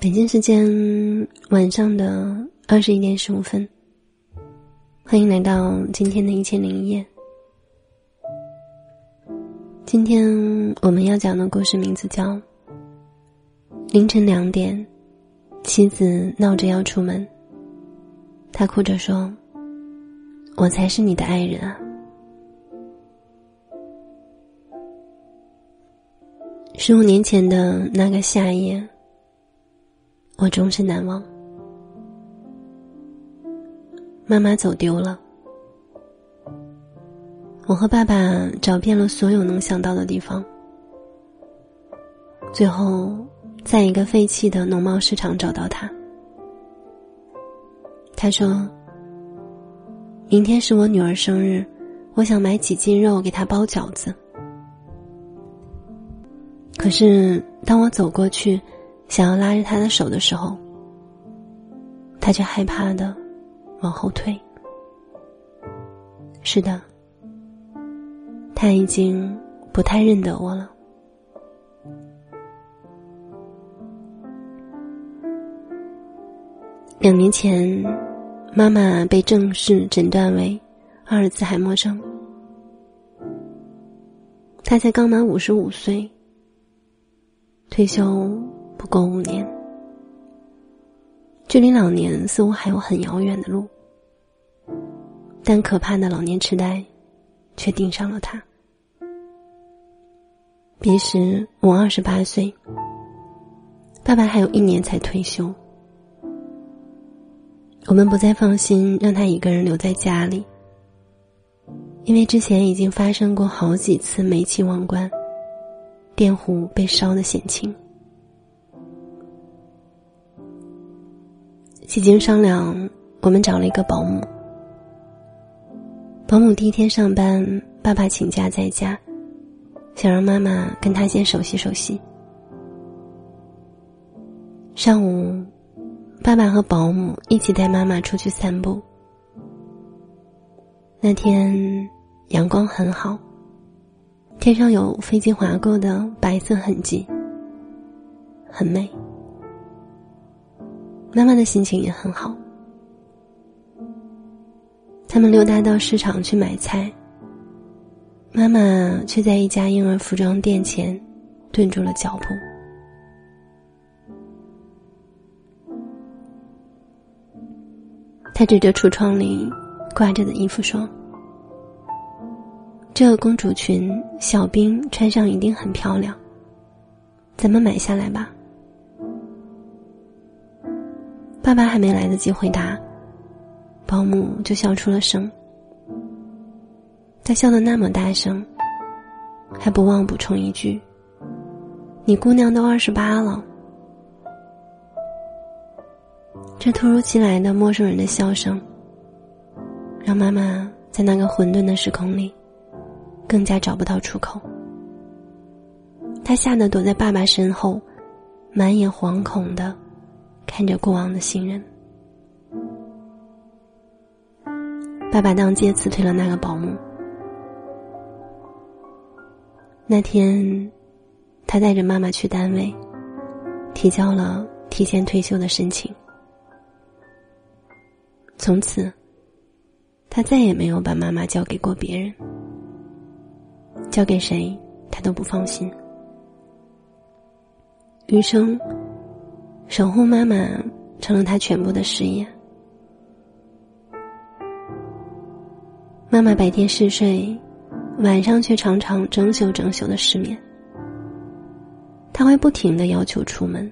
北京时间晚上的二十一点十五分，欢迎来到今天的一千零一夜。今天我们要讲的故事名字叫《凌晨两点，妻子闹着要出门，他哭着说：‘我才是你的爱人啊！’十五年前的那个夏夜。”我终身难忘。妈妈走丢了，我和爸爸找遍了所有能想到的地方，最后在一个废弃的农贸市场找到他。他说：“明天是我女儿生日，我想买几斤肉给她包饺子。”可是当我走过去。想要拉着他的手的时候，他却害怕的往后退。是的，他已经不太认得我了。两年前，妈妈被正式诊断为阿尔兹海默症，她才刚满五十五岁，退休。不过五年，距离老年似乎还有很遥远的路，但可怕的老年痴呆却盯上了他。彼时我二十八岁，爸爸还有一年才退休，我们不再放心让他一个人留在家里，因为之前已经发生过好几次煤气忘关、电壶被烧的险情。几经商量，我们找了一个保姆。保姆第一天上班，爸爸请假在家，想让妈妈跟他先熟悉熟悉。上午，爸爸和保姆一起带妈妈出去散步。那天阳光很好，天上有飞机划过的白色痕迹，很美。妈妈的心情也很好。他们溜达到市场去买菜，妈妈却在一家婴儿服装店前顿住了脚步。他指着橱窗里挂着的衣服说：“这个公主裙，小兵穿上一定很漂亮，咱们买下来吧。”爸爸还没来得及回答，保姆就笑出了声。他笑得那么大声，还不忘补充一句：“你姑娘都二十八了。”这突如其来的陌生人的笑声，让妈妈在那个混沌的时空里，更加找不到出口。她吓得躲在爸爸身后，满眼惶恐的。看着过往的行人，爸爸当街辞退了那个保姆。那天，他带着妈妈去单位，提交了提前退休的申请。从此，他再也没有把妈妈交给过别人，交给谁他都不放心，余生。守护妈妈成了他全部的事业。妈妈白天嗜睡，晚上却常常整宿整宿的失眠。他会不停的要求出门，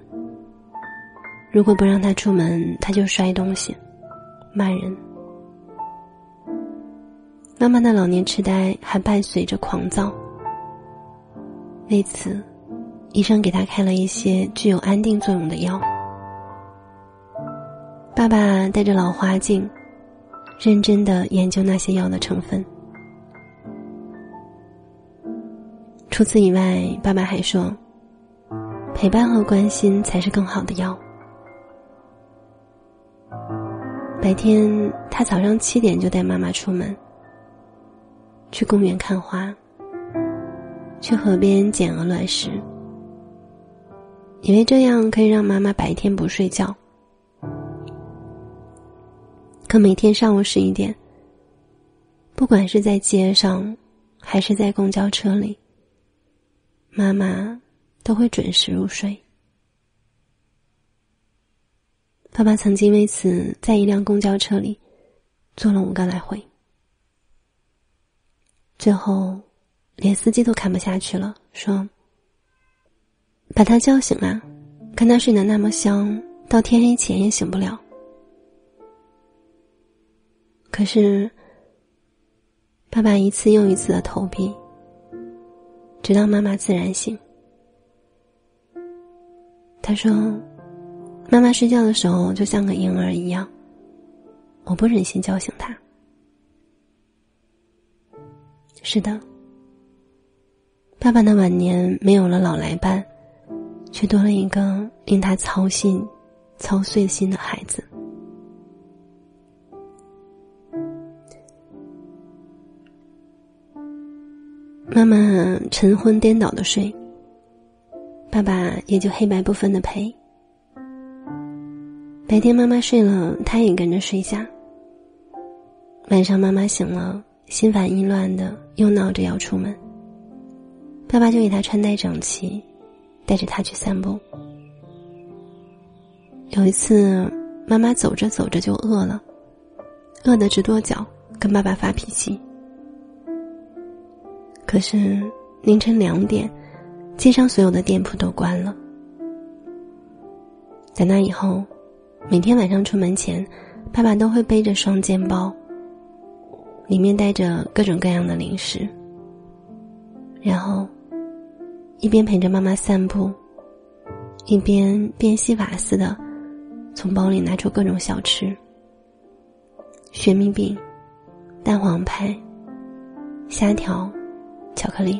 如果不让他出门，他就摔东西、骂人。妈妈的老年痴呆还伴随着狂躁，为此。医生给他开了一些具有安定作用的药。爸爸带着老花镜，认真的研究那些药的成分。除此以外，爸爸还说，陪伴和关心才是更好的药。白天，他早上七点就带妈妈出门，去公园看花，去河边捡鹅卵石。以为这样可以让妈妈白天不睡觉。可每天上午十一点，不管是在街上，还是在公交车里，妈妈都会准时入睡。爸爸曾经为此在一辆公交车里坐了五个来回，最后连司机都看不下去了，说：“把他叫醒啊，看他睡得那么香，到天黑前也醒不了。”可是，爸爸一次又一次的投币，直到妈妈自然醒。他说：“妈妈睡觉的时候就像个婴儿一样，我不忍心叫醒她。”是的，爸爸的晚年没有了老来伴，却多了一个令他操心、操碎心的孩子。妈妈晨昏颠倒的睡，爸爸也就黑白不分的陪。白天妈妈睡了，他也跟着睡下。晚上妈妈醒了，心烦意乱的，又闹着要出门。爸爸就给他穿戴整齐，带着他去散步。有一次，妈妈走着走着就饿了，饿得直跺脚，跟爸爸发脾气。可是凌晨两点，街上所有的店铺都关了。在那以后，每天晚上出门前，爸爸都会背着双肩包，里面带着各种各样的零食，然后一边陪着妈妈散步，一边变戏法似的从包里拿出各种小吃：雪蜜饼、蛋黄派、虾条。巧克力，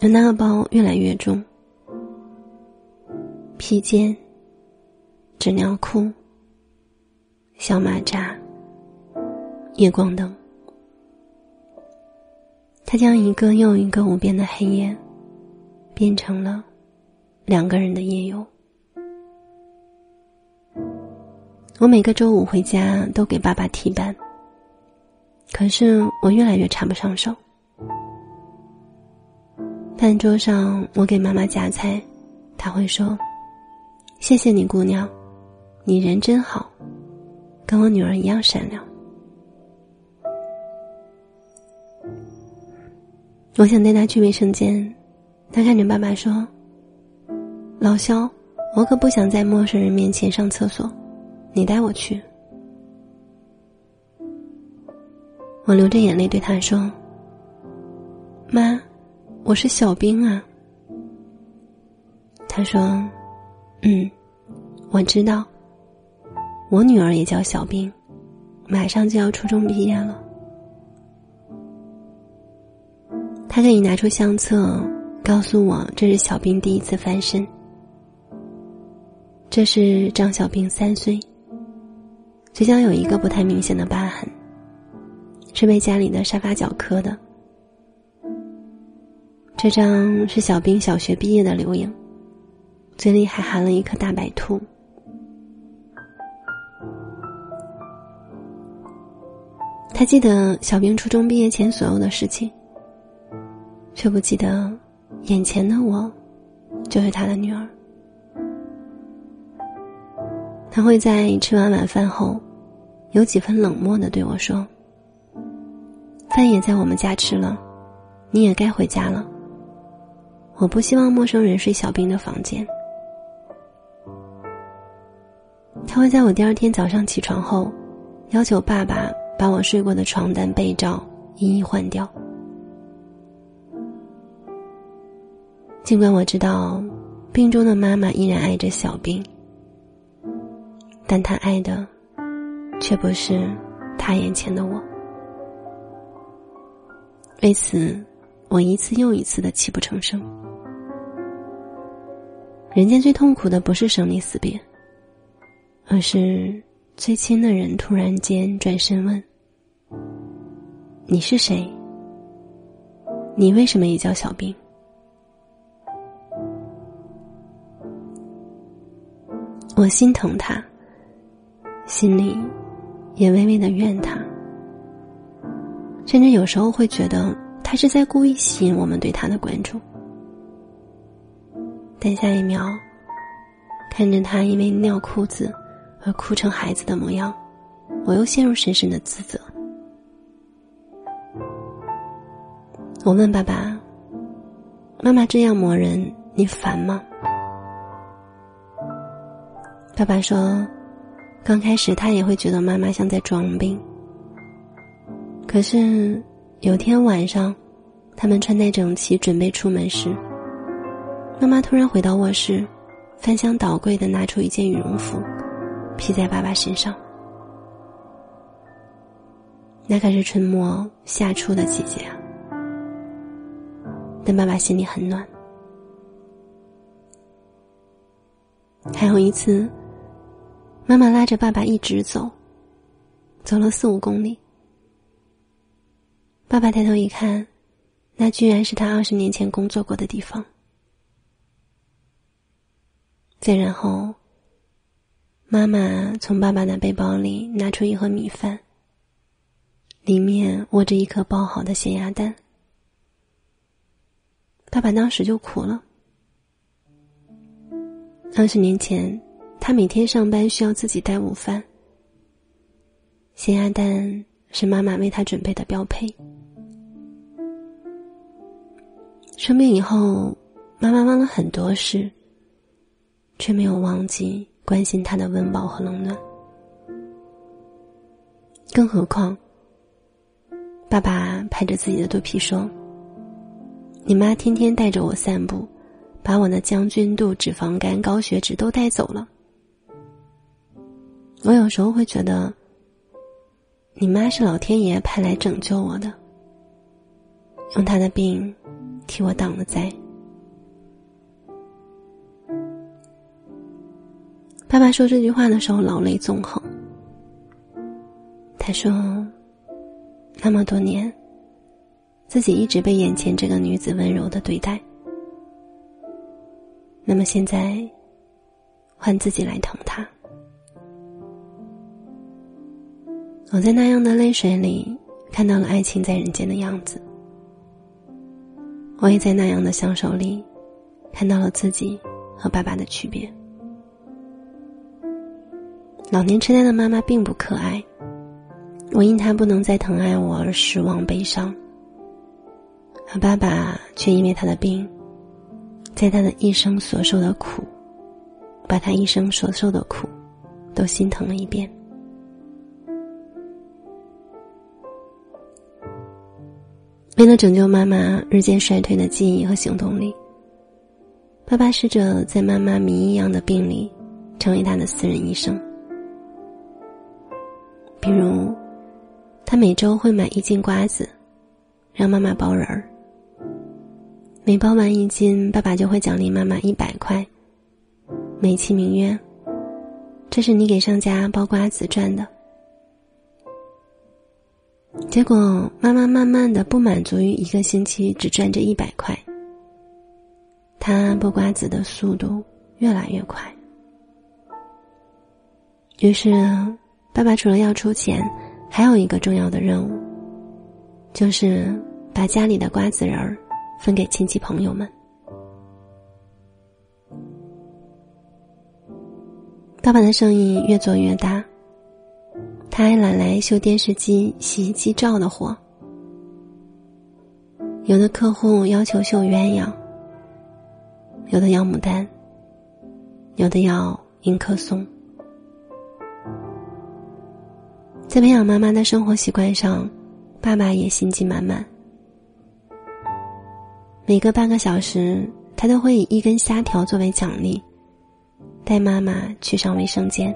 而那个包越来越重，披肩、纸尿裤、小马扎、夜光灯，他将一个又一个无边的黑夜，变成了两个人的夜游。我每个周五回家都给爸爸替班。可是我越来越插不上手。饭桌上，我给妈妈夹菜，她会说：“谢谢你，姑娘，你人真好，跟我女儿一样善良。”我想带她去卫生间，她看着爸爸说：“老肖，我可不想在陌生人面前上厕所，你带我去。”我流着眼泪对他说：“妈，我是小兵啊。”他说：“嗯，我知道。我女儿也叫小兵，马上就要初中毕业了。”他可以拿出相册，告诉我这是小兵第一次翻身。这是张小兵三岁，嘴角有一个不太明显的疤痕。是被家里的沙发角磕的。这张是小兵小学毕业的留影，嘴里还含了一颗大白兔。他记得小兵初中毕业前所有的事情，却不记得眼前的我就是他的女儿。他会在吃完晚饭后，有几分冷漠的对我说。饭也在我们家吃了，你也该回家了。我不希望陌生人睡小兵的房间。他会在我第二天早上起床后，要求爸爸把我睡过的床单被罩一一换掉。尽管我知道，病中的妈妈依然爱着小兵，但他爱的，却不是他眼前的我。为此我一次又一次的泣不成声。人间最痛苦的不是生离死别而是最亲的人突然间转身问你是谁？你为什么也叫小兵？我心疼他心里也微微的怨他。甚至有时候会觉得他是在故意吸引我们对他的关注。但下一秒，看着他因为尿裤子而哭成孩子的模样，我又陷入深深的自责。我问爸爸：“妈妈这样磨人，你烦吗？”爸爸说：“刚开始他也会觉得妈妈像在装病。可是有天晚上，他们穿戴整齐准备出门时，妈妈突然回到卧室，翻箱倒柜的拿出一件羽绒服，披在爸爸身上。那可是春末夏初的季节啊，但爸爸心里很暖。还有一次。”妈妈拉着爸爸一直走，走了四五公里。爸爸抬头一看，那居然是他二十年前工作过的地方。再然后，妈妈从爸爸的背包里拿出一盒米饭，里面握着一颗包好的咸鸭蛋。爸爸当时就哭了。二十年前。他每天上班需要自己带午饭，咸鸭蛋是妈妈为他准备的标配。生病以后，妈妈忘了很多事，却没有忘记关心他的温饱和冷暖。更何况，爸爸拍着自己的肚皮说：“你妈天天带着我散步，把我的将军肚、脂肪肝、高血脂都带走了。”我有时候会觉得，你妈是老天爷派来拯救我的，用她的病替我挡了灾。爸爸说这句话的时候，老泪纵横。他说：“那么多年，自己一直被眼前这个女子温柔的对待，那么现在，换自己来疼她。”我在那样的泪水里看到了爱情在人间的样子，我也在那样的相守里看到了自己和爸爸的区别。老年痴呆的妈妈并不可爱，我因她不能再疼爱我而失望悲伤，而爸爸却因为他的病，在他的一生所受的苦，把他一生所受的苦都心疼了一遍。为了拯救妈妈日渐衰退的记忆和行动力，爸爸试着在妈妈谜一样的病里成为他的私人医生。比如，他每周会买一斤瓜子，让妈妈包人儿。每包完一斤，爸爸就会奖励妈妈一百块，美其名曰：“这是你给商家包瓜子赚的。”结果，妈妈慢慢的不满足于一个星期只赚这一百块。她剥瓜子的速度越来越快。于是，爸爸除了要出钱，还有一个重要的任务，就是把家里的瓜子仁儿分给亲戚朋友们。爸爸的生意越做越大。他还揽来修电视机、洗衣机罩的活。有的客户要求绣鸳鸯，有的要牡丹，有的要迎客松。在培养妈妈的生活习惯上，爸爸也心机满满。每隔半个小时，他都会以一根虾条作为奖励，带妈妈去上卫生间。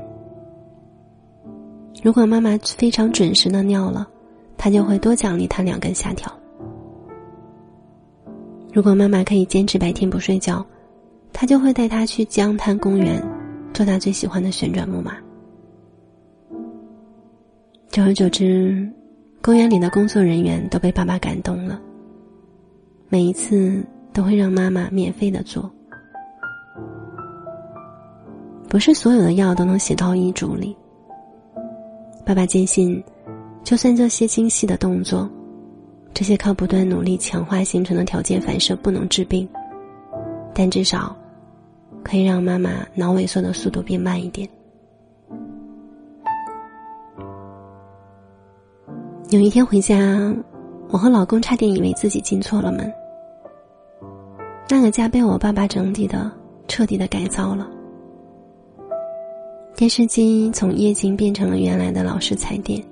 如果妈妈非常准时的尿了，他就会多奖励他两根虾条。如果妈妈可以坚持白天不睡觉，他就会带她去江滩公园，坐她最喜欢的旋转木马。久而久之，公园里的工作人员都被爸爸感动了，每一次都会让妈妈免费的坐。不是所有的药都能写到医嘱里。爸爸坚信，就算这些精细的动作，这些靠不断努力强化形成的条件反射不能治病，但至少可以让妈妈脑萎缩的速度变慢一点。有一天回家，我和老公差点以为自己进错了门。那个家被我爸爸整理的彻底的改造了。电视机从液晶变成了原来的老式彩电。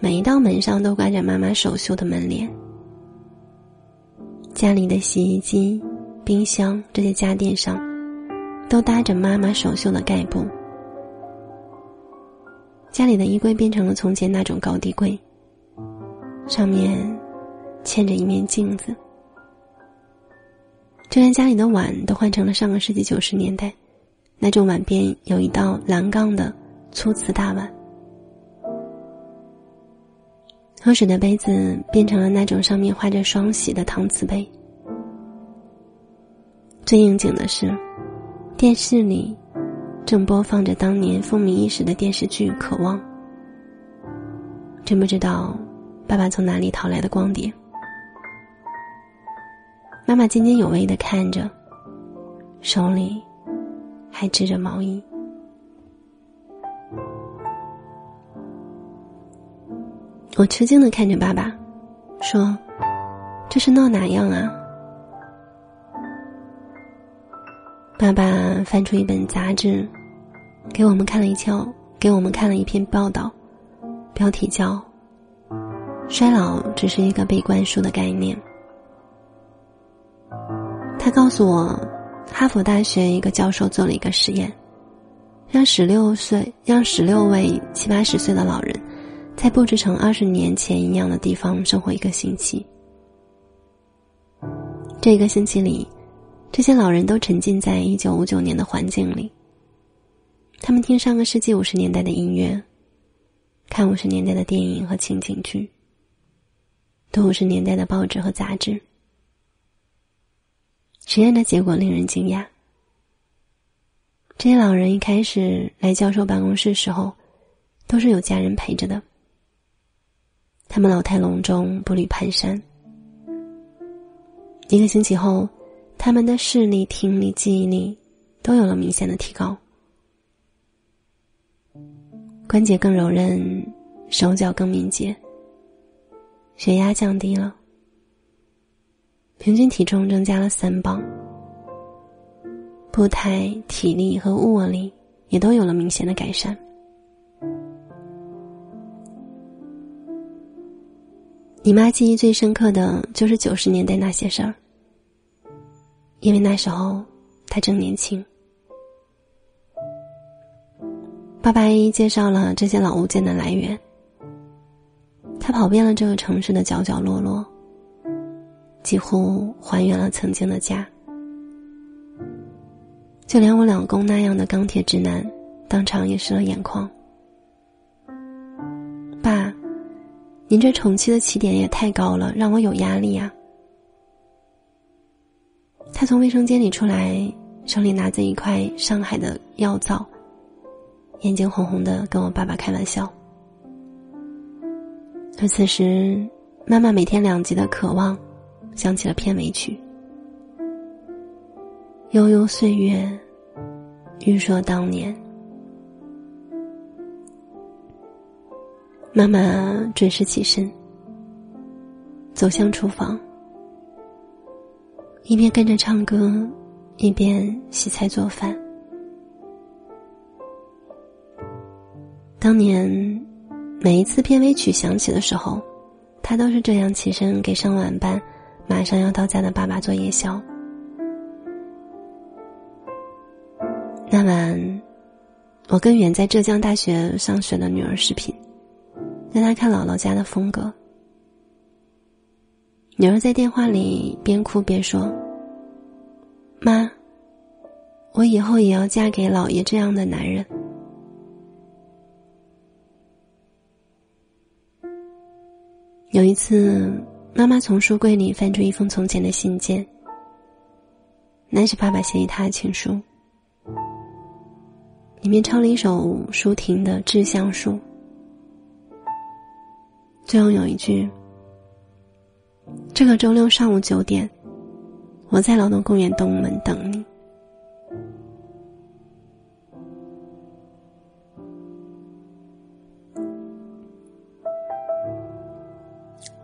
每一道门上都挂着妈妈手绣的门帘。家里的洗衣机、冰箱这些家电上，都搭着妈妈手绣的盖布。家里的衣柜变成了从前那种高低柜，上面嵌着一面镜子。就连家里的碗都换成了上个世纪九十年代。那种碗边有一道蓝杠的粗瓷大碗，喝水的杯子变成了那种上面画着双喜的搪瓷杯。最应景的是，电视里正播放着当年风靡一时的电视剧《渴望》。真不知道爸爸从哪里淘来的光碟。妈妈津津有味的看着，手里。还织着毛衣，我吃惊的看着爸爸，说：“这是闹哪样啊？”爸爸翻出一本杂志，给我们看了一瞧，给我们看了一篇报道，标题叫《衰老只是一个被灌输的概念》。他告诉我。哈佛大学一个教授做了一个实验，让十六岁让十六位七八十岁的老人，在布置成二十年前一样的地方生活一个星期。这一个星期里，这些老人都沉浸在一九五九年的环境里。他们听上个世纪五十年代的音乐，看五十年代的电影和情景剧，读五十年代的报纸和杂志。实验的结果令人惊讶。这些老人一开始来教授办公室时候，都是有家人陪着的。他们老态龙钟，步履蹒跚。一个星期后，他们的视力、听力、记忆力都有了明显的提高，关节更柔韧，手脚更敏捷，血压降低了。平均体重增加了三磅，步态、体力和握力也都有了明显的改善。你妈记忆最深刻的就是九十年代那些事儿，因为那时候她正年轻。爸爸一一介绍了这些老物件的来源，他跑遍了这个城市的角角落落。几乎还原了曾经的家，就连我老公那样的钢铁直男，当场也湿了眼眶。爸，您这宠妻的起点也太高了，让我有压力呀。他从卫生间里出来，手里拿着一块上海的药皂，眼睛红红的，跟我爸爸开玩笑。而此时，妈妈每天两极的渴望。想起了片尾曲，悠悠岁月，欲说当年。妈妈准时起身，走向厨房，一边跟着唱歌，一边洗菜做饭。当年，每一次片尾曲响起的时候，她都是这样起身给上晚班。马上要到家的爸爸做夜宵。那晚，我跟远在浙江大学上学的女儿视频，让她看姥姥家的风格。女儿在电话里边哭边说：“妈，我以后也要嫁给姥爷这样的男人。”有一次。妈妈从书柜里翻出一封从前的信件，那是爸爸写给她的情书。里面抄了一首舒婷的《致橡树》，最后有一句：“这个周六上午九点，我在劳动公园东门等你。”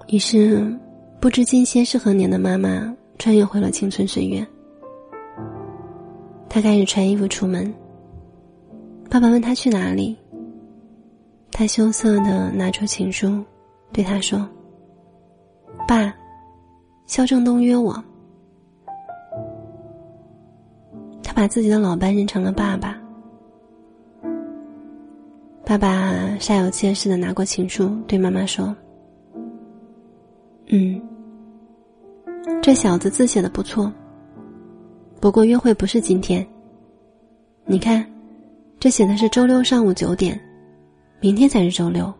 于是，不知今夕是何年的妈妈穿越回了青春岁月。她开始穿衣服出门。爸爸问她去哪里，她羞涩的拿出情书，对他说：“爸，肖正东约我。”他把自己的老伴认成了爸爸。爸爸煞有介事的拿过情书，对妈妈说。嗯，这小子字写的不错。不过约会不是今天。你看，这写的是周六上午九点，明天才是周六。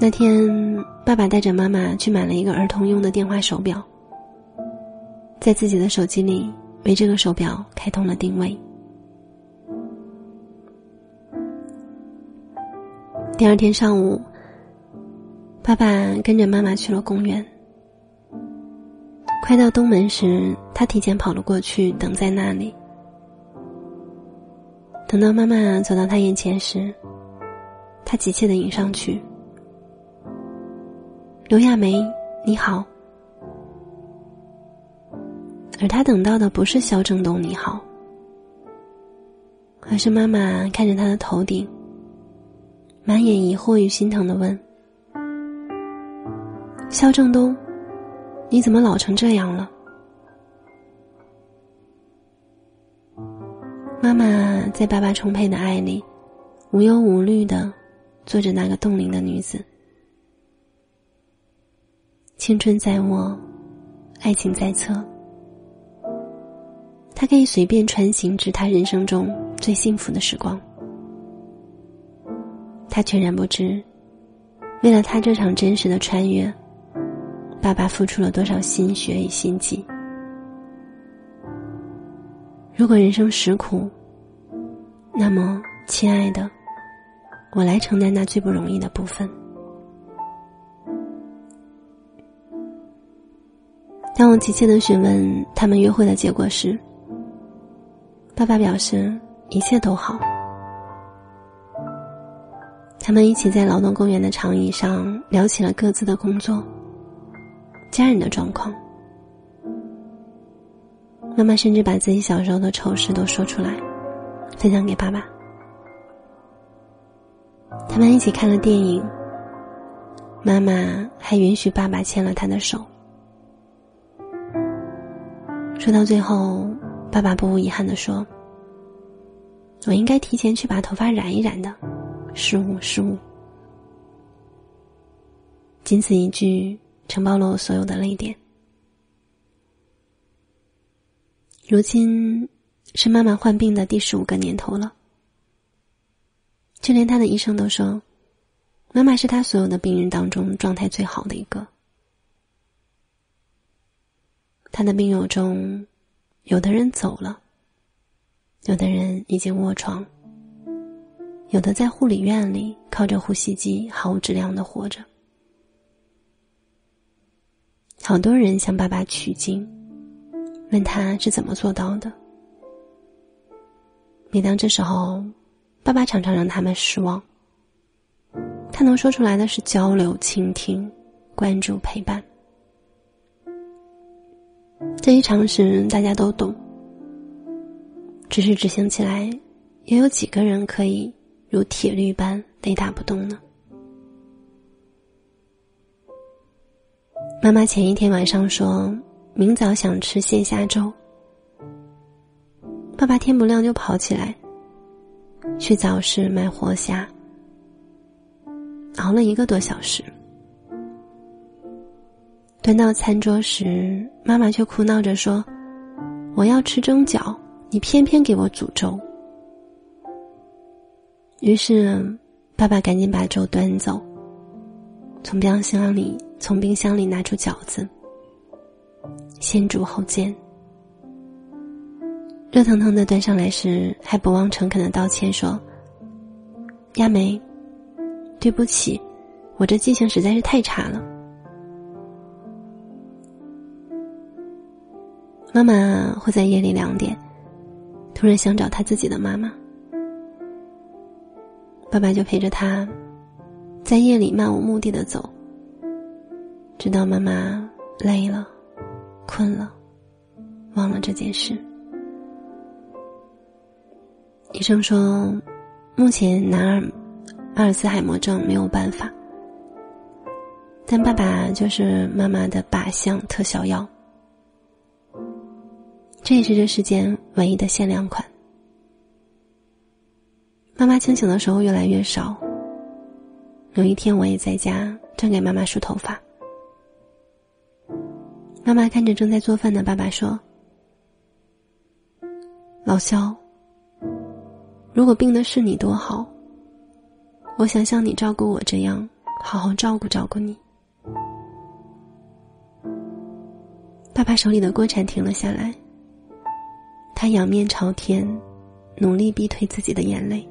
那天，爸爸带着妈妈去买了一个儿童用的电话手表，在自己的手机里为这个手表开通了定位。第二天上午，爸爸跟着妈妈去了公园。快到东门时，他提前跑了过去，等在那里。等到妈妈走到他眼前时，他急切的迎上去：“刘亚梅，你好。”而他等到的不是肖正东“你好”，而是妈妈看着他的头顶。满眼疑惑与心疼的问：“肖正东，你怎么老成这样了？”妈妈在爸爸充沛的爱里，无忧无虑的做着那个冻龄的女子。青春在握，爱情在侧，她可以随便穿行至他人生中最幸福的时光。他全然不知，为了他这场真实的穿越，爸爸付出了多少心血与心机。如果人生实苦，那么，亲爱的，我来承担那最不容易的部分。当我急切的询问他们约会的结果时，爸爸表示一切都好。他们一起在劳动公园的长椅上聊起了各自的工作、家人的状况。妈妈甚至把自己小时候的丑事都说出来，分享给爸爸。他们一起看了电影，妈妈还允许爸爸牵了他的手。说到最后，爸爸不无遗憾的说：“我应该提前去把头发染一染的。”失误，失误。仅此一句，承包了我所有的泪点。如今是妈妈患病的第十五个年头了，就连他的医生都说，妈妈是他所有的病人当中状态最好的一个。他的病友中，有的人走了，有的人已经卧床。有的在护理院里靠着呼吸机毫无质量的活着，好多人向爸爸取经，问他是怎么做到的。每当这时候，爸爸常常让他们失望。他能说出来的是交流、倾听、关注、陪伴，这一常识大家都懂，只是执行起来，又有几个人可以？如铁律般雷打不动呢。妈妈前一天晚上说明早想吃鲜虾粥，爸爸天不亮就跑起来，去早市买活虾，熬了一个多小时。端到餐桌时，妈妈却哭闹着说：“我要吃蒸饺，你偏偏给我煮粥。”于是，爸爸赶紧把粥端走，从冰箱里从冰箱里拿出饺子，先煮后煎。热腾腾的端上来时，还不忘诚恳的道歉说：“亚梅，对不起，我这记性实在是太差了。”妈妈会在夜里两点，突然想找他自己的妈妈，爸爸就陪着他，在夜里漫无目的的走，直到妈妈累了、困了，忘了这件事。医生说，目前男儿阿尔茨海默症没有办法，但爸爸就是妈妈的靶向特效药，这也是这世间唯一的限量款。妈妈清醒的时候越来越少。有一天，我也在家正给妈妈梳头发，妈妈看着正在做饭的爸爸说：“老肖。”如果病的是你多好，我想像你照顾我这样好好照顾照顾你。爸爸手里的锅铲停了下来，他仰面朝天，努力逼退自己的眼泪。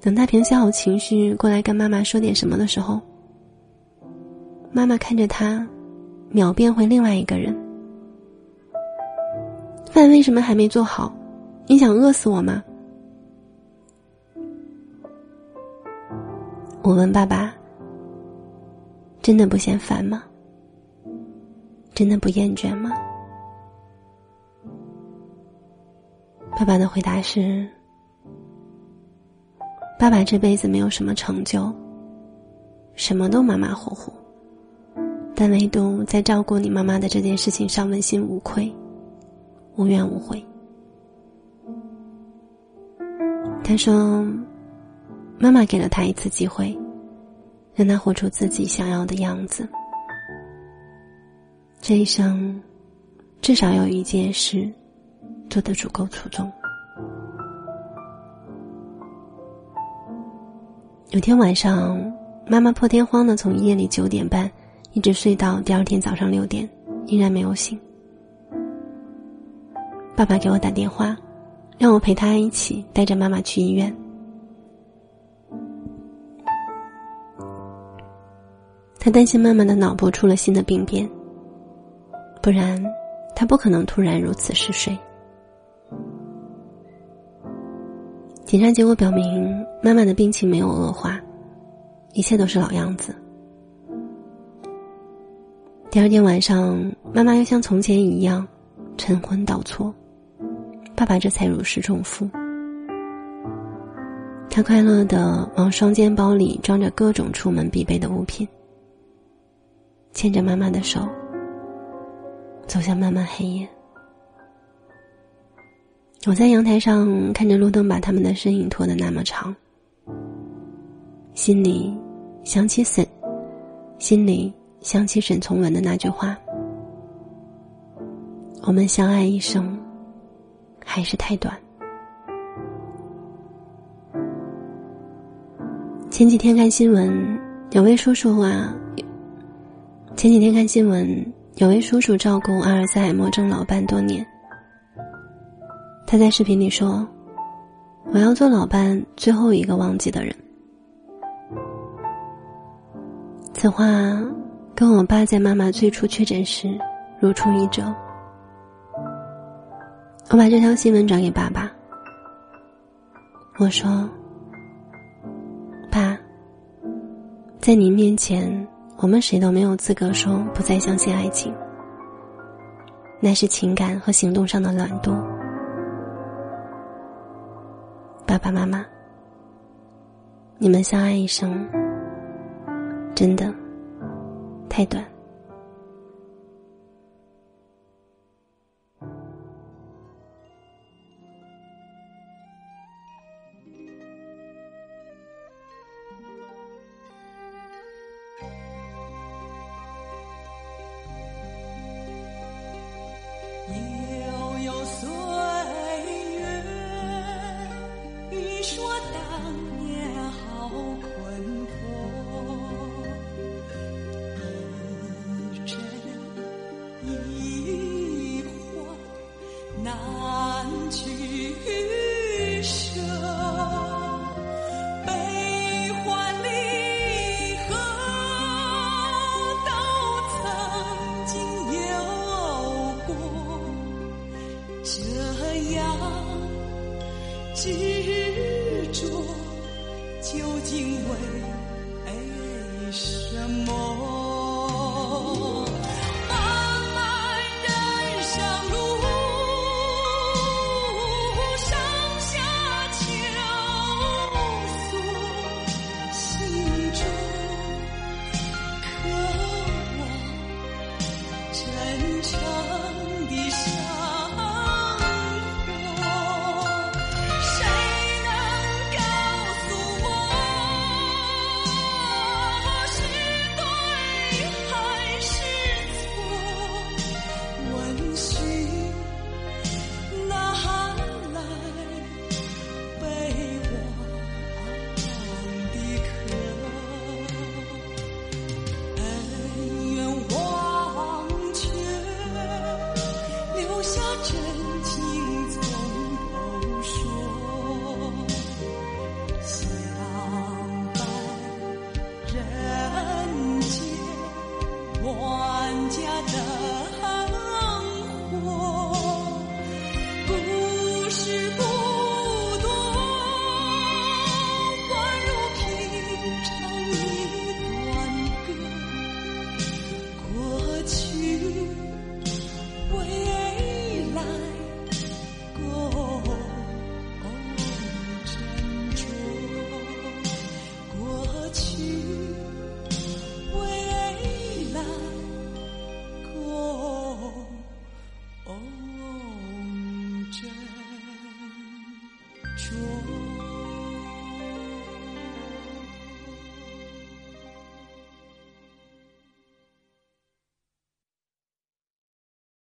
等他平息好情绪，过来跟妈妈说点什么的时候，妈妈看着他，秒变回另外一个人。饭为什么还没做好？你想饿死我吗？我问爸爸：“真的不嫌烦吗？真的不厌倦吗？”爸爸的回答是：“爸爸这辈子没有什么成就，什么都马马虎虎，但唯独在照顾你妈妈的这件事情上问心无愧，无怨无悔。”他说：“妈妈给了他一次机会，让他活出自己想要的样子。这一生，至少有一件事做得足够出众。”有天晚上，妈妈破天荒的从夜里九点半一直睡到第二天早上六点，依然没有醒。爸爸给我打电话。让我陪他一起带着妈妈去医院。他担心妈妈的脑部出了新的病变，不然他不可能突然如此嗜睡。检查结果表明，妈妈的病情没有恶化，一切都是老样子。第二天晚上，妈妈又像从前一样晨昏倒错。爸爸这才如释重负。他快乐的往双肩包里装着各种出门必备的物品，牵着妈妈的手，走向漫漫黑夜。我在阳台上看着路灯把他们的身影拖得那么长，心里想起沈，心里想起沈从文的那句话：“我们相爱一生。”还是太短。前几天看新闻，有位叔叔啊，前几天看新闻，有位叔叔照顾阿尔茨海默症老伴多年。他在视频里说：“我要做老伴最后一个忘记的人。”此话跟我爸在妈妈最初确诊时如出一辙。我把这条新闻转给爸爸。我说：“爸，在您面前，我们谁都没有资格说不再相信爱情。那是情感和行动上的懒惰。爸爸妈妈，你们相爱一生，真的太短。”执着究竟为什么？下真情。